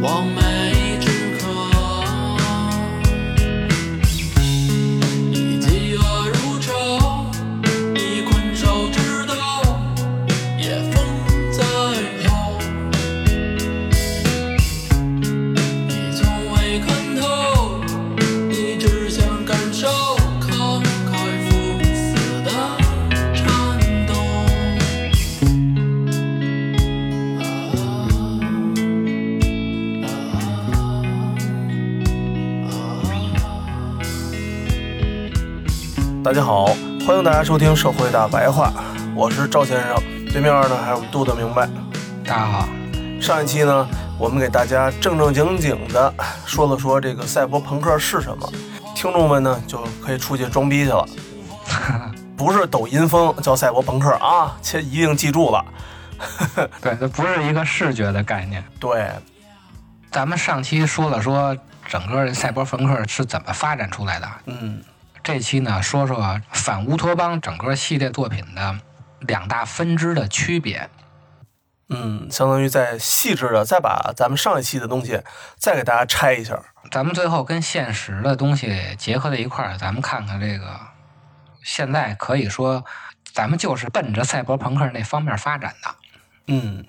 望家收听《社会大白话》，我是赵先生，对面呢还有我们度的明白。大家好，上一期呢，我们给大家正正经经的说了说这个赛博朋克是什么，听众们呢就可以出去装逼去了。不是抖音风叫赛博朋克啊，切一定记住了。对，这不是一个视觉的概念。对，咱们上期说了说整个赛博朋克是怎么发展出来的，嗯这期呢说说反乌托邦整个系列作品的两大分支的区别。嗯，相当于再细致的再把咱们上一期的东西再给大家拆一下。咱们最后跟现实的东西结合在一块儿，咱们看看这个现在可以说咱们就是奔着赛博朋克那方面发展的。嗯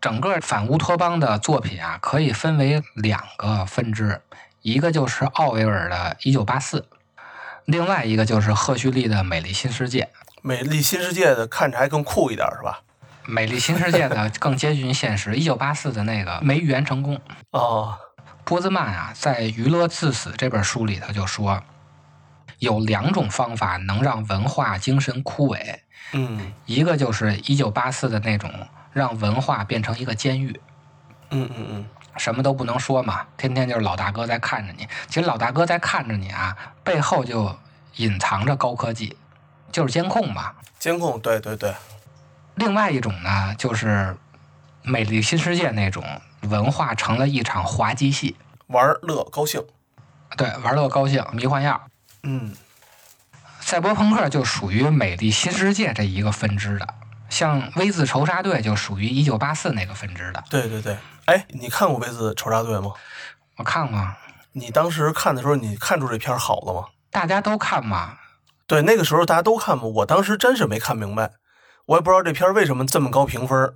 整个反乌托邦的作品啊，可以分为两个分支，一个就是奥维尔的《一九八四》，另外一个就是赫胥黎的《美丽新世界》。美丽新世界的看着还更酷一点是吧？《美丽新世界》的更接近现实，《一九八四》的那个没预言成功。哦，波兹曼啊，在《娱乐至死》这本书里头就说，有两种方法能让文化精神枯萎，嗯一个就是一九八四的那种，让文化变成一个监狱，嗯嗯嗯，什么都不能说嘛，天天就是老大哥在看着你。其实老大哥在看着你啊，背后就隐藏着高科技，就是监控嘛。监控，对对对，另外一种呢，就是美丽新世界那种文化成了一场滑稽戏，玩乐高兴。对，玩乐高兴，迷幻药。嗯赛博朋克就属于美丽新世界这一个分支的，像 V 字仇杀队就属于一九八四那个分支的。对对对，哎，你看过《V 字仇杀队》吗？我看过，你当时看的时候，你看出这片儿好了吗？大家都看嘛，对，那个时候大家都看嘛，我当时真是没看明白，我也不知道这片儿为什么这么高评分儿。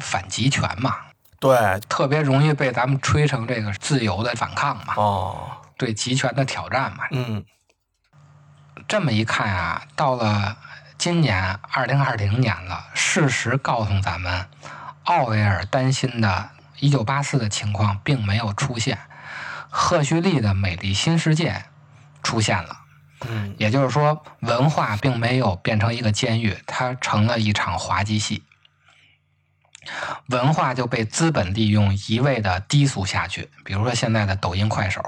反极权嘛，对，特别容易被咱们吹成这个自由的反抗嘛，哦，对极权的挑战嘛。嗯这么一看啊，到了今年二零二零年了，事实告诉咱们，奥威尔担心的1984的情况并没有出现，赫胥黎的美丽新世界出现了。嗯也就是说，文化并没有变成一个监狱，它成了一场滑稽戏。文化就被资本利用，一味的低俗下去。比如说现在的抖音、快手，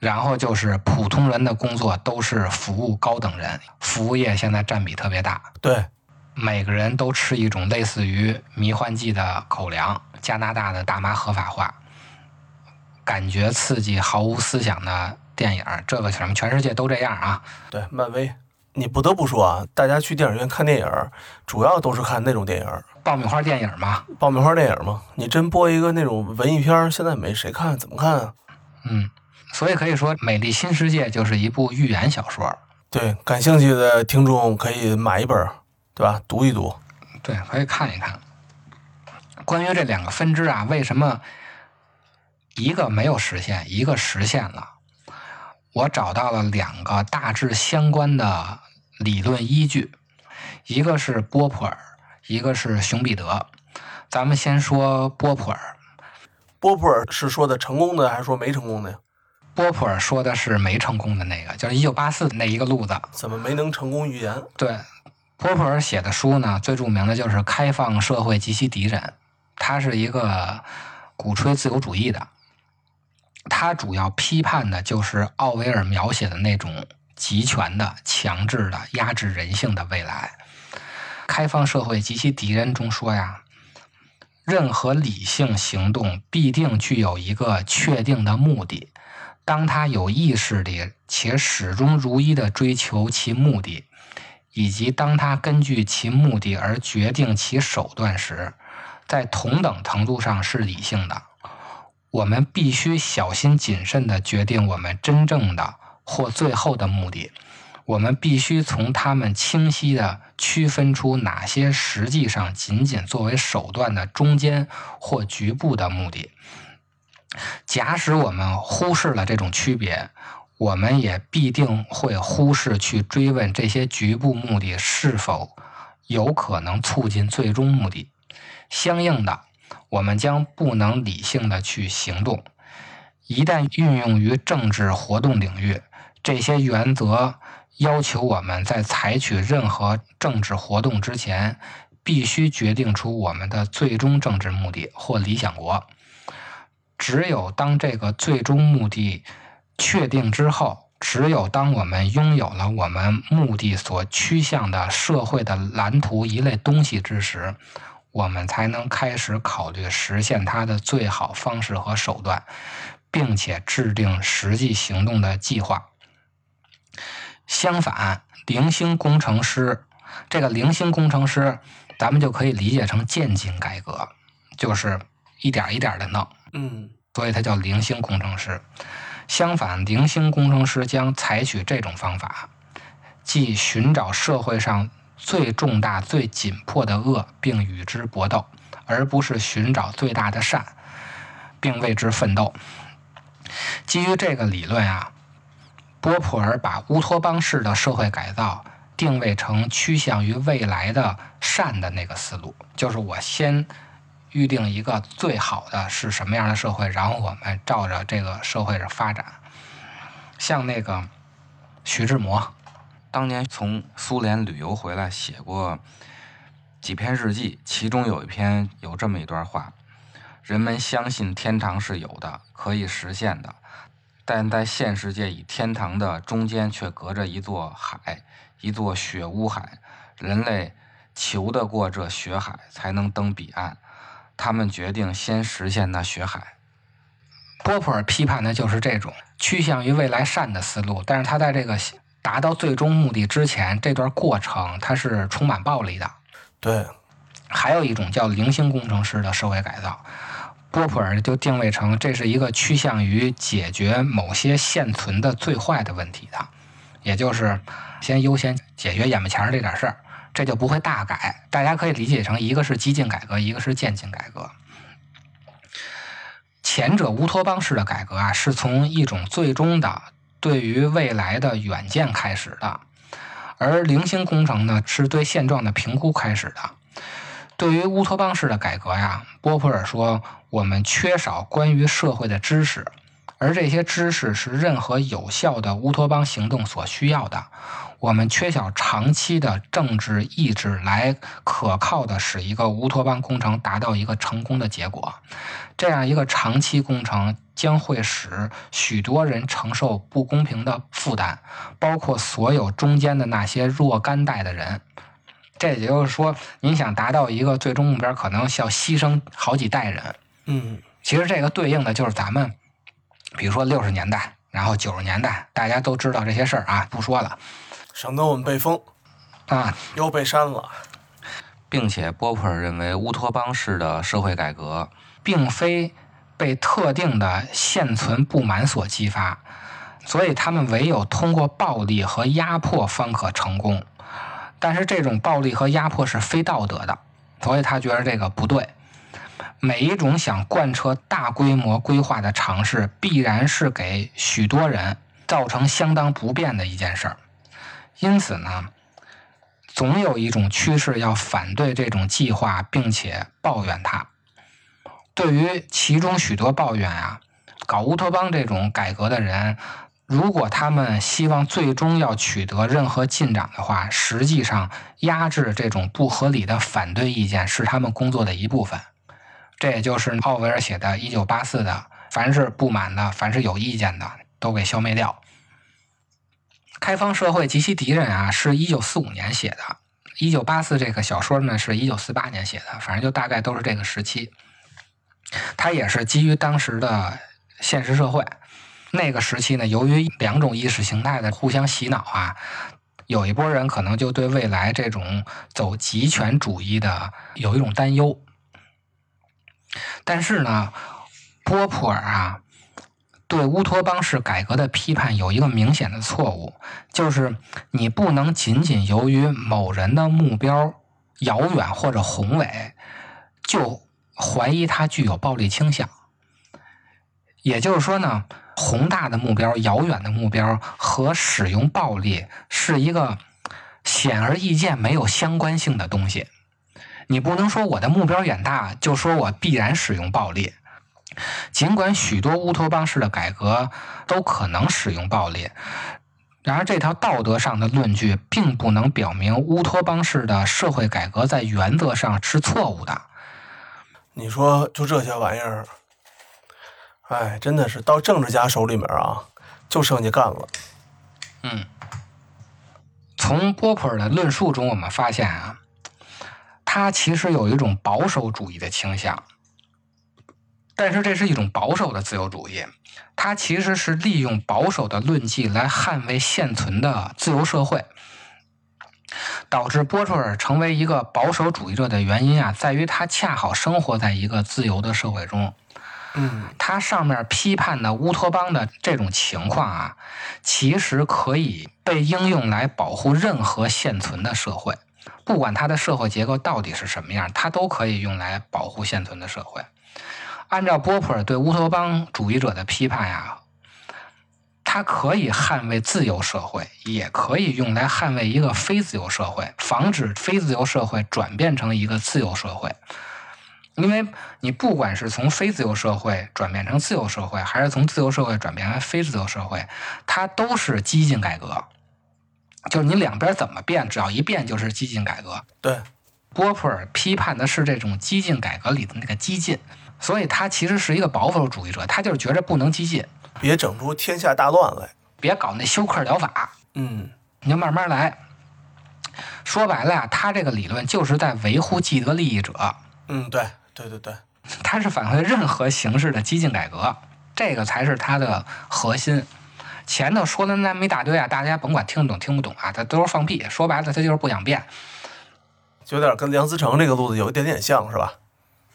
然后就是普通人的工作都是服务高等人，服务业现在占比特别大，对，每个人都吃一种类似于迷幻剂的口粮。加拿大的大麻合法化，感觉刺激、毫无思想的电影，这个什么全世界都这样啊。对，漫威。你不得不说啊，大家去电影院看电影，主要都是看那种电影，爆米花电影嘛，爆米花电影嘛。你真播一个那种文艺片，现在没谁看，怎么看啊？嗯，所以可以说，《美丽新世界》就是一部寓言小说。对，感兴趣的听众可以买一本，对吧？读一读。对，可以看一看。关于这两个分支啊，为什么一个没有实现，一个实现了？我找到了两个大致相关的理论依据。一个是波普尔，一个是熊彼得。咱们先说波普尔，波普尔是说的成功的还是说没成功的呀？波普尔说的是没成功的那个，就是一九八四那一个路子。怎么没能成功预言？对，波普尔写的书呢，最著名的就是《开放社会及其敌人》，他是一个鼓吹自由主义的，他主要批判的就是奥威尔描写的那种集权的、强制的、压制人性的未来。《开放社会及其敌人》中说呀，任何理性行动必定具有一个确定的目的。当他有意识地且始终如一地追求其目的，以及当他根据其目的而决定其手段时，在同等程度上是理性的。我们必须小心谨慎地决定我们真正的或最后的目的。我们必须从他们清晰地区分出哪些实际上仅仅作为手段的中间或局部的目的。假使我们忽视了这种区别，我们也必定会忽视去追问这些局部目的是否有可能促进最终目的。相应的，我们将不能理性的去行动。一旦运用于政治活动领域，这些原则要求我们在采取任何政治活动之前，必须决定出我们的最终政治目的或理想国。只有当这个最终目的确定之后，只有当我们拥有了我们目的所趋向的社会的蓝图一类东西之时，我们才能开始考虑实现它的最好方式和手段，并且制定实际行动的计划。相反，零星工程师这个零星工程师，咱们就可以理解成渐进改革，就是一点一点的弄。嗯所以它叫零星工程师。相反，零星工程师将采取这种方法，即寻找社会上最重大、最紧迫的恶，并与之搏斗，而不是寻找最大的善，并为之奋斗。基于这个理论啊，波普尔把乌托邦式的社会改造定位成趋向于未来的善的那个思路，就是我先预定一个最好的是什么样的社会，然后我们照着这个社会的发展。像那个徐志摩，当年从苏联旅游回来，写过几篇日记，其中有一篇有这么一段话：人们相信天堂是有的，可以实现的，但在现世界与天堂的中间却隔着一座海，一座雪屋海。人类求得过这雪海，才能登彼岸。他们决定先实现那血海。波普尔批判的就是这种趋向于未来善的思路，但是他在这个达到最终目的之前，这段过程它是充满暴力的。对，还有一种叫零星工程师的社会改造，波普尔就定位成这是一个趋向于解决某些现存的最坏的问题的，也就是先优先解决眼巴前这点事儿，这就不会大改。大家可以理解成一个是激进改革，一个是渐进改革。前者乌托邦式的改革啊，是从一种最终的对于未来的远见开始的，而零星工程呢，是对现状的评估开始的。对于乌托邦式的改革呀，波普尔说，我们缺少关于社会的知识，而这些知识是任何有效的乌托邦行动所需要的。我们缺少长期的政治意志来可靠的使一个乌托邦工程达到一个成功的结果。这样一个长期工程将会使许多人承受不公平的负担，包括所有中间的那些若干代的人。这也就是说，您想达到一个最终目标，可能需要牺牲好几代人。嗯其实这个对应的就是咱们，比如说六十年代，然后九十年代，大家都知道这些事儿啊，不说了省得我们被封啊。又被删了。并且波普尔认为，乌托邦式的社会改革并非被特定的现存不满所激发，所以他们唯有通过暴力和压迫方可成功。但是这种暴力和压迫是非道德的，所以他觉得这个不对。每一种想贯彻大规模规划的尝试，必然是给许多人造成相当不便的一件事儿。因此呢，总有一种趋势要反对这种计划，并且抱怨它。对于其中许多抱怨啊，搞乌托邦这种改革的人，如果他们希望最终要取得任何进展的话，实际上压制这种不合理的反对意见是他们工作的一部分。这也就是奥威尔写的《一九八四》的，凡是不满的，凡是有意见的，都给消灭掉。开放社会及其敌人啊，是一九四五年写的，《一九八四》这个小说呢是一九四八年写的，反正就大概都是这个时期。它也是基于当时的现实社会，那个时期呢，由于两种意识形态的互相洗脑啊，有一波人可能就对未来这种走极权主义的有一种担忧。但是呢，波普尔啊，对乌托邦式改革的批判有一个明显的错误，就是你不能仅仅由于某人的目标遥远或者宏伟，就怀疑他具有暴力倾向。也就是说呢，宏大的目标、遥远的目标和使用暴力是一个显而易见、没有相关性的东西。你不能说我的目标远大，就说我必然使用暴力。尽管许多乌托邦式的改革都可能使用暴力，然而这条道德上的论据并不能表明乌托邦式的社会改革在原则上是错误的。你说就这些玩意儿，哎，真的是到政治家手里面啊，就剩下干了。嗯，从波普尔的论述中，我们发现啊，他其实有一种保守主义的倾向，但是这是一种保守的自由主义，它其实是利用保守的论据来捍卫现存的自由社会。导致波特尔成为一个保守主义者的原因啊，在于他恰好生活在一个自由的社会中。嗯，他上面批判的乌托邦的这种情况啊，其实可以被应用来保护任何现存的社会，不管它的社会结构到底是什么样，它都可以用来保护现存的社会。按照波普尔对乌托邦主义者的批判呀、它可以捍卫自由社会，也可以用来捍卫一个非自由社会，防止非自由社会转变成一个自由社会。因为你不管是从非自由社会转变成自由社会，还是从自由社会转变为非自由社会，它都是激进改革。就是你两边怎么变，只要一变就是激进改革。对，波普尔批判的是这种激进改革里的那个激进，所以他其实是一个保守主义者，他就是觉着不能激进，别整出天下大乱来。别搞那休克疗法，嗯，你就慢慢来。说白了呀，他这个理论就是在维护既得利益者，嗯，对，对对对，他是反对任何形式的激进改革，这个才是他的核心。前头说的那么一大堆啊，大家甭管听得懂听不懂啊，他都是放屁。说白了，他就是不想变。就有点跟梁思成这个路子有一点点像，是吧？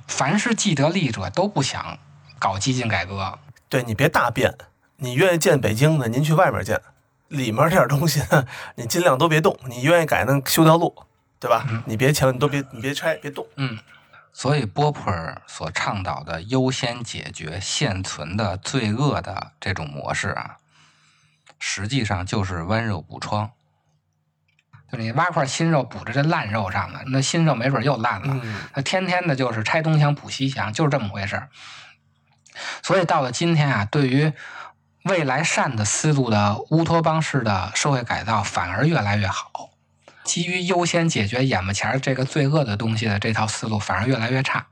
凡是既得利益者都不想搞激进改革，对你别大变，你愿意建北京的，您去外面建，里面这点东西呢，你尽量都别动。你愿意改，那修条路，对吧？你别抢，你都别，你别拆，别动。嗯，所以波普尔所倡导的优先解决现存的罪恶的这种模式啊，实际上就是温柔补疮。就你挖块新肉补着这烂肉上了，那新肉没准又烂了。嗯，那天天的就是拆东墙补西墙，就是这么回事儿。所以到了今天啊，对于未来善的思路的乌托邦式的社会改造，反而越来越好。基于优先解决眼巴前儿这个罪恶的东西的这套思路，反而越来越差。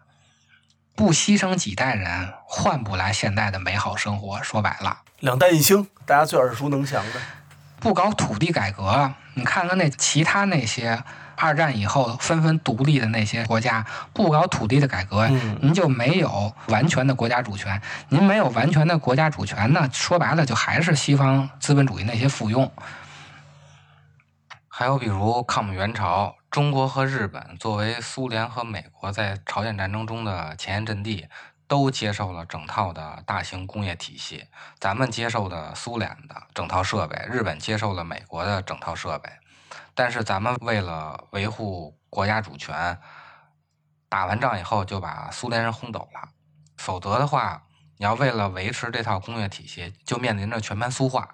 不牺牲几代人，换不来现在的美好生活。说白了，两弹一星，大家最耳熟能详的。不搞土地改革，你看看那其他那些二战以后纷纷独立的那些国家，不搞土地的改革，嗯您就没有完全的国家主权。您没有完全的国家主权呢，说白了就还是西方资本主义那些附庸。还有比如抗美援朝，中国和日本作为苏联和美国在朝鲜战争中的前沿阵地，都接受了整套的大型工业体系。咱们接受的苏联的整套设备，日本接受了美国的整套设备。但是咱们为了维护国家主权，打完仗以后就把苏联人轰走了。否则的话，你要为了维持这套工业体系，就面临着全盘苏化。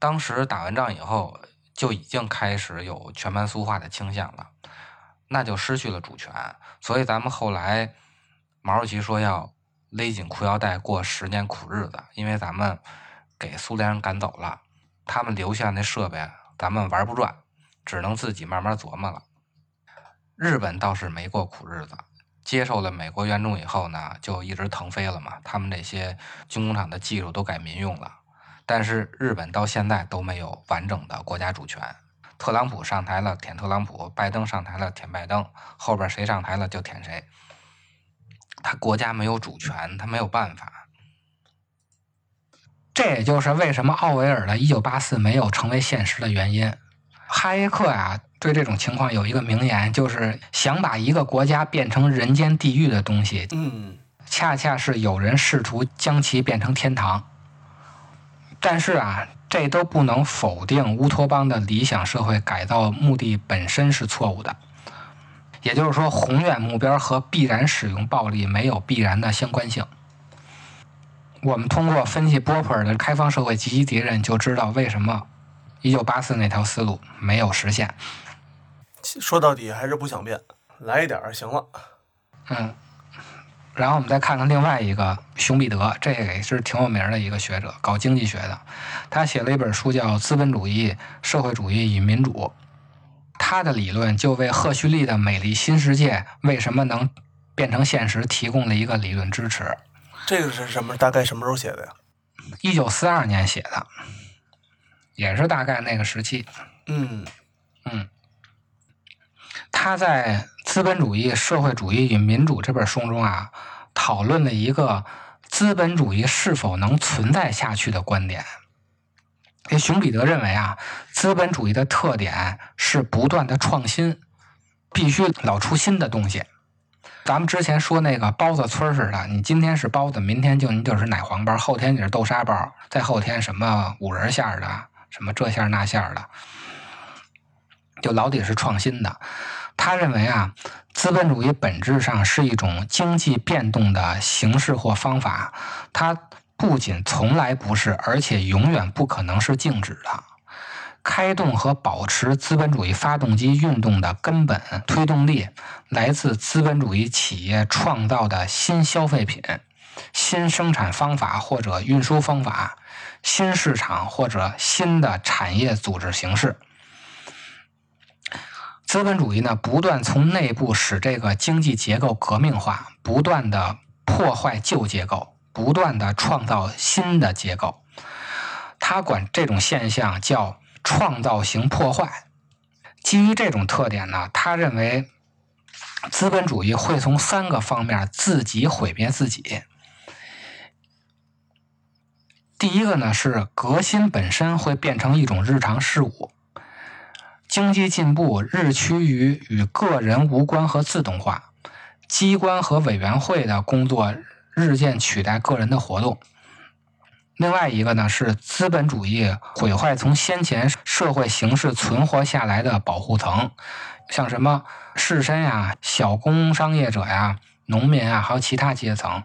当时打完仗以后，就已经开始有全盘苏化的倾向了，那就失去了主权。所以咱们后来毛主席说要勒紧裤腰带过十年苦日子，因为咱们给苏联人赶走了，他们留下那设备咱们玩不转，只能自己慢慢琢磨了。日本倒是没过苦日子，接受了美国援助以后呢，就一直腾飞了嘛。他们这些军工厂的技术都改民用了，但是日本到现在都没有完整的国家主权。特朗普上台了，舔特朗普；拜登上台了，舔拜登。后边谁上台了就舔谁。他国家没有主权，他没有办法。这也就是为什么奥维尔的《一九八四》没有成为现实的原因。哈耶克啊，对这种情况有一个名言，就是想把一个国家变成人间地狱的东西，嗯，恰恰是有人试图将其变成天堂。但是啊，这都不能否定乌托邦的理想社会改造目的本身是错误的。也就是说，宏远目标和必然使用暴力没有必然的相关性。我们通过分析波普尔的开放社会及其敌人，就知道为什么1984那条思路没有实现。说到底还是不想变，来一点儿行了。嗯，然后我们再看看另外一个熊彼得，这也是挺有名儿的一个学者，搞经济学的。他写了一本书叫《资本主义、社会主义与民主》。他的理论就为赫胥黎的美丽新世界为什么能变成现实提供了一个理论支持。这个是什么？大概什么时候写的呀？一九四二年写的，也是大概那个时期。嗯嗯，他在《资本主义、社会主义与民主》这本书中啊，讨论了一个资本主义是否能存在下去的观点。这熊彼得认为啊，资本主义的特点是不断的创新，必须老出新的东西。咱们之前说那个包子村似的，你今天是包子，明天就你就是奶黄包，后天你是豆沙包，再后天什么五仁馅儿的，什么这馅儿那馅儿的，就老得是创新的。他认为啊，资本主义本质上是一种经济变动的形式或方法，它不仅从来不是，而且永远不可能是静止的。开动和保持资本主义发动机运动的根本推动力，来自资本主义企业创造的新消费品、新生产方法或者运输方法、新市场或者新的产业组织形式。资本主义呢，不断从内部使这个经济结构革命化，不断的破坏旧结构，不断的创造新的结构。他管这种现象叫创造型破坏。基于这种特点呢，他认为资本主义会从三个方面自己毁灭自己。第一个呢是革新本身会变成一种日常事物，经济进步日趋于与个人无关和自动化，机关和委员会的工作日渐取代个人的活动。另外一个呢是资本主义毁坏从先前社会形式存活下来的保护层，像什么士绅呀、小工商业者呀、农民啊，还有其他阶层，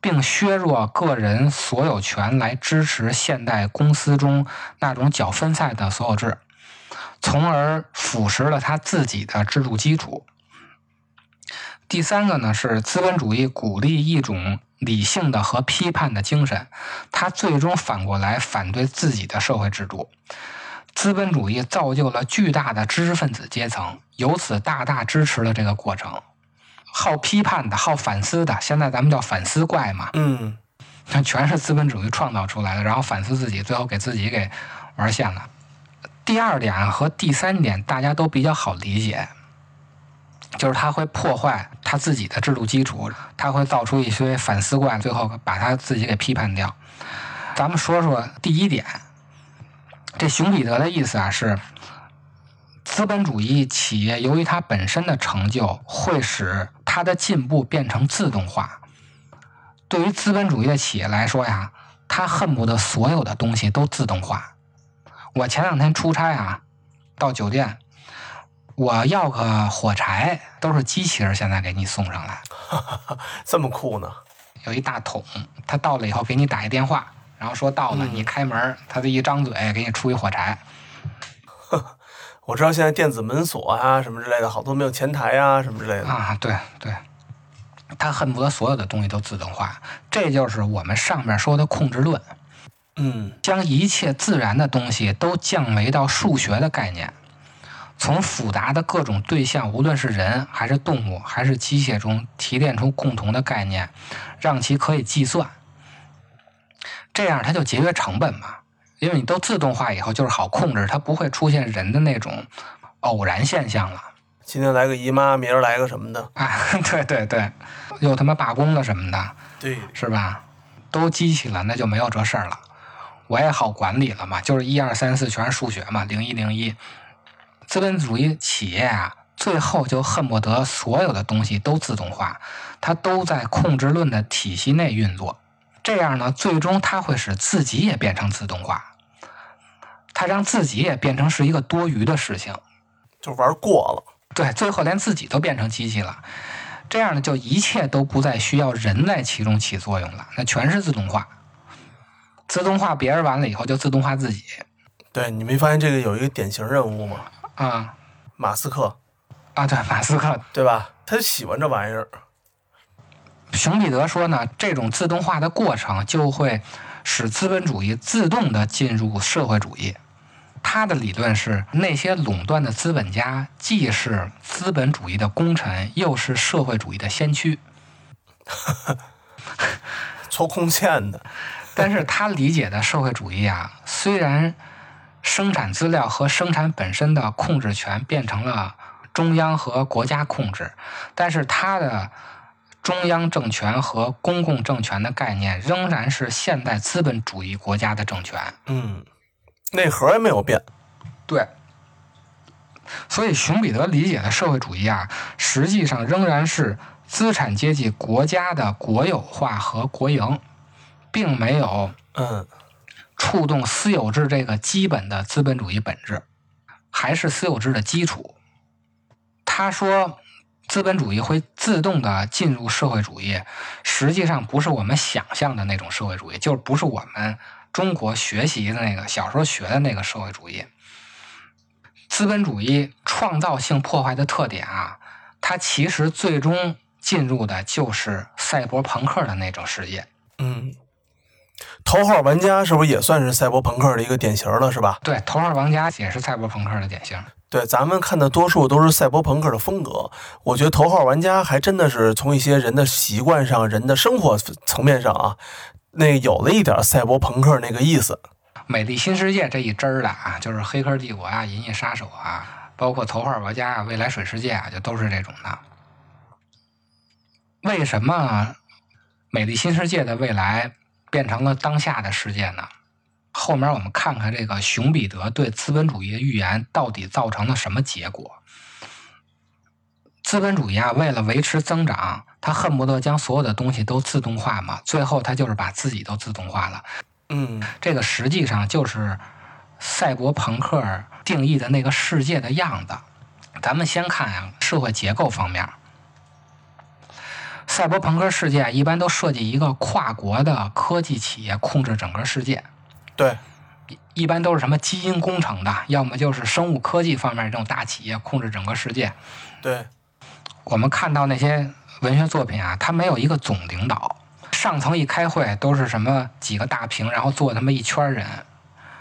并削弱个人所有权来支持现代公司中那种较分散的所有制，从而腐蚀了他自己的制度基础。第三个呢是资本主义鼓励一种理性的和批判的精神，它最终反过来反对自己的社会制度。资本主义造就了巨大的知识分子阶层，由此大大支持了这个过程。好批判的、好反思的，现在咱们叫反思怪嘛，嗯那全是资本主义创造出来的，然后反思自己，最后给自己给玩现了。第二点和第三点大家都比较好理解，就是他会破坏他自己的制度基础，他会造出一堆反思怪，最后把他自己给批判掉。咱们说说第一点，这熊彼得的意思啊是，资本主义企业由于它本身的成就，会使它的进步变成自动化。对于资本主义的企业来说呀，他恨不得所有的东西都自动化。我前两天出差啊，到酒店，我要个火柴，都是机器人现在给你送上来，这么酷呢？有一大桶，他到了以后给你打一电话，然后说到了，嗯你开门，他这一张嘴给你出一火柴。我知道现在电子门锁啊什么之类的，好多没有前台啊什么之类的。啊，对对，他恨不得所有的东西都自动化，这就是我们上面说的控制论，嗯将一切自然的东西都降维到数学的概念，从复杂的各种对象，无论是人还是动物还是机械中提炼出共同的概念，让其可以计算，这样它就节约成本嘛。因为你都自动化以后，就是好控制，它不会出现人的那种偶然现象了。今天来个姨妈，明儿来个什么的。啊，对对对，又他妈罢工了什么的，对，是吧？都机器了，那就没有这事儿了。我也好管理了嘛，就是一二三四全是数学嘛，零一零一。资本主义企业啊，最后就恨不得所有的东西都自动化，它都在控制论的体系内运作。这样呢，最终它会使自己也变成自动化，它让自己也变成是一个多余的事情。就玩过了。对，最后连自己都变成机器了，这样呢，就一切都不再需要人在其中起作用了，那全是自动化。自动化别人完了以后，就自动化自己对你没发现这个有一个典型任务吗？啊马斯克，啊！对，马斯克、对吧？他就喜欢这玩意儿。熊彼得说呢，这种自动化的过程就会使资本主义自动的进入社会主义。他的理论是，那些垄断的资本家既是资本主义的功臣，又是社会主义的先驱。抽空线的，但是他理解的社会主义啊，虽然生产资料和生产本身的控制权变成了中央和国家控制，但是它的中央政权和公共政权的概念仍然是现代资本主义国家的政权。嗯，内核也没有变。对，所以熊彼得理解的社会主义啊，实际上仍然是资产阶级国家的国有化和国营，并没有嗯，触动私有制这个基本的资本主义本质，还是私有制的基础。他说，资本主义会自动的进入社会主义，实际上不是我们想象的那种社会主义，就是不是我们中国学习的那个小时候学的那个社会主义。资本主义创造性破坏的特点啊，它其实最终进入的就是赛博朋克的那种世界。嗯，头号玩家是不是也算是赛博朋克的一个典型了，是吧？对，头号玩家也是赛博朋克的典型。对，咱们看的多数都是赛博朋克的风格。我觉得头号玩家还真的是从一些人的习惯上、人的生活层面上啊，那有了一点赛博朋克那个意思。美丽新世界这一支儿的啊，就是《黑客帝国》啊，《银翼杀手》啊，包括《头号玩家》啊，《未来水世界》啊，就都是这种的。为什么美丽新世界的未来变成了当下的世界呢？后面我们看看这个熊彼得对资本主义的预言到底造成了什么结果。资本主义啊，为了维持增长，他恨不得将所有的东西都自动化嘛，最后他就是把自己都自动化了。嗯这个实际上就是赛博朋克定义的那个世界的样子。咱们先看啊，社会结构方面，赛博朋克世界一般都设计一个跨国的科技企业控制整个世界，对，一般都是什么基因工程的，要么就是生物科技方面这种大企业控制整个世界。对，我们看到那些文学作品啊，它没有一个总领导，上层一开会都是什么几个大屏，然后坐他妈一圈人，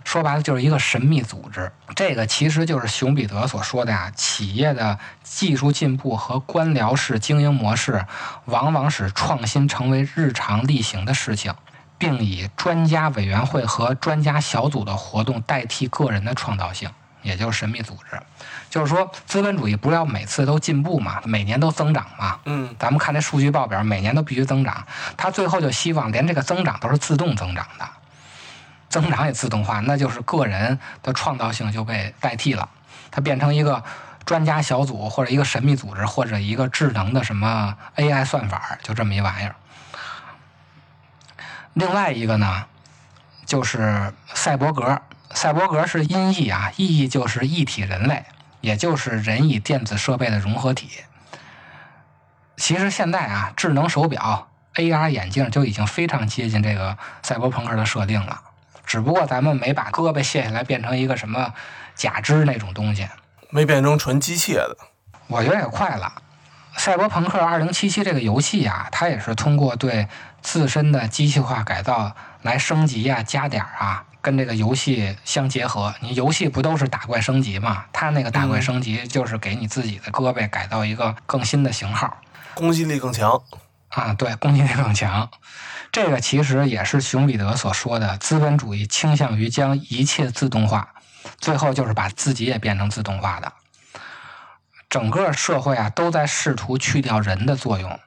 说白了就是一个神秘组织。这个其实就是熊彼得所说的呀、企业的技术进步和官僚式经营模式，往往使创新成为日常例行的事情。并以专家委员会和专家小组的活动代替个人的创造性，也就是神秘组织。就是说，资本主义不是要每次都进步嘛，每年都增长嘛。嗯咱们看这数据报表，每年都必须增长。他最后就希望连这个增长都是自动增长的，增长也自动化，那就是个人的创造性就被代替了，它变成一个专家小组或者一个神秘组织或者一个智能的什么 AI 算法，就这么一玩意儿。另外一个呢，就是赛博格。赛博格是音译啊，意义就是一体人类，也就是人与电子设备的融合体。其实现在啊，智能手表、AR 眼镜就已经非常接近这个赛博朋克的设定了，只不过咱们没把胳膊卸下来变成一个什么假肢那种东西。没变成纯机械的。我觉得也快了。《赛博朋克2077》这个游戏啊，它也是通过对自身的机器化改造来升级啊、加点儿啊，跟这个游戏相结合。你游戏不都是打怪升级嘛？它那个打怪嗯升级就是给你自己的胳膊改造一个更新的型号攻击力更强。啊，对，攻击力更强。这个其实也是熊彼得所说的，资本主义倾向于将一切自动化，最后就是把自己也变成自动化的。整个社会啊都在试图去掉人的作用。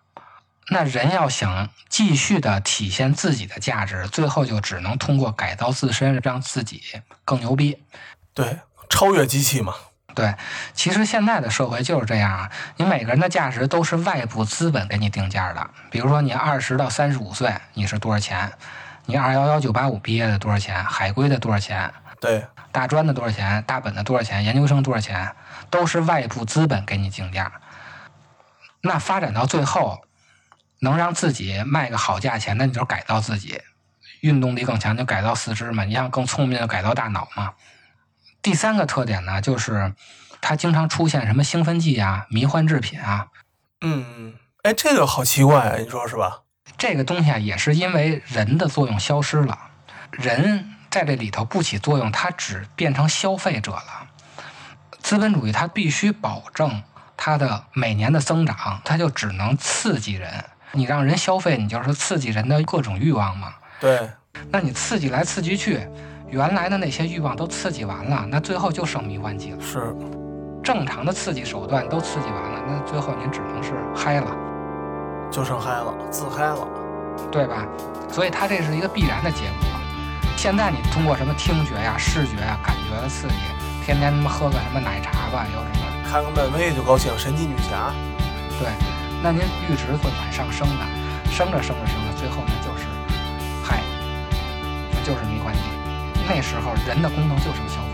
那人要想继续的体现自己的价值，最后就只能通过改造自身，让自己更牛逼。对，超越机器嘛。对，其实现在的社会就是这样啊，你每个人的价值都是外部资本给你定价的。比如说，你二十到三十五岁，你是多少钱？你二幺幺九八五毕业的多少钱？海归的多少钱？对，大专的多少钱？大本的多少钱？研究生多少钱？都是外部资本给你定价。那发展到最后，能让自己卖个好价钱，那你就是改造自己，运动力更强就改造四肢嘛，你想更聪明就改造大脑嘛。第三个特点呢，就是它经常出现什么兴奋剂啊、迷幻制品啊，嗯，哎，这个好奇怪啊，你说是吧？这个东西啊，也是因为人的作用消失了，人在这里头不起作用，它只变成消费者了。资本主义它必须保证它的每年的增长，它就只能刺激人。你让人消费，你就是刺激人的各种欲望嘛。对，那你刺激来刺激去，原来的那些欲望都刺激完了，那最后就剩迷幻剂了。是，正常的刺激手段都刺激完了，那最后您只能是嗨了。就剩嗨了，自嗨了。对吧？所以它这是一个必然的结果。现在你通过什么听觉呀、视觉呀、感觉的刺激，天天他妈喝个什么奶茶吧，有什么看个漫威就高兴，神奇女侠。对，那您阈值会往上升的，升着升着升着，最后呢就是嗨，那就是迷幻剂。那时候人的功能就剩消费。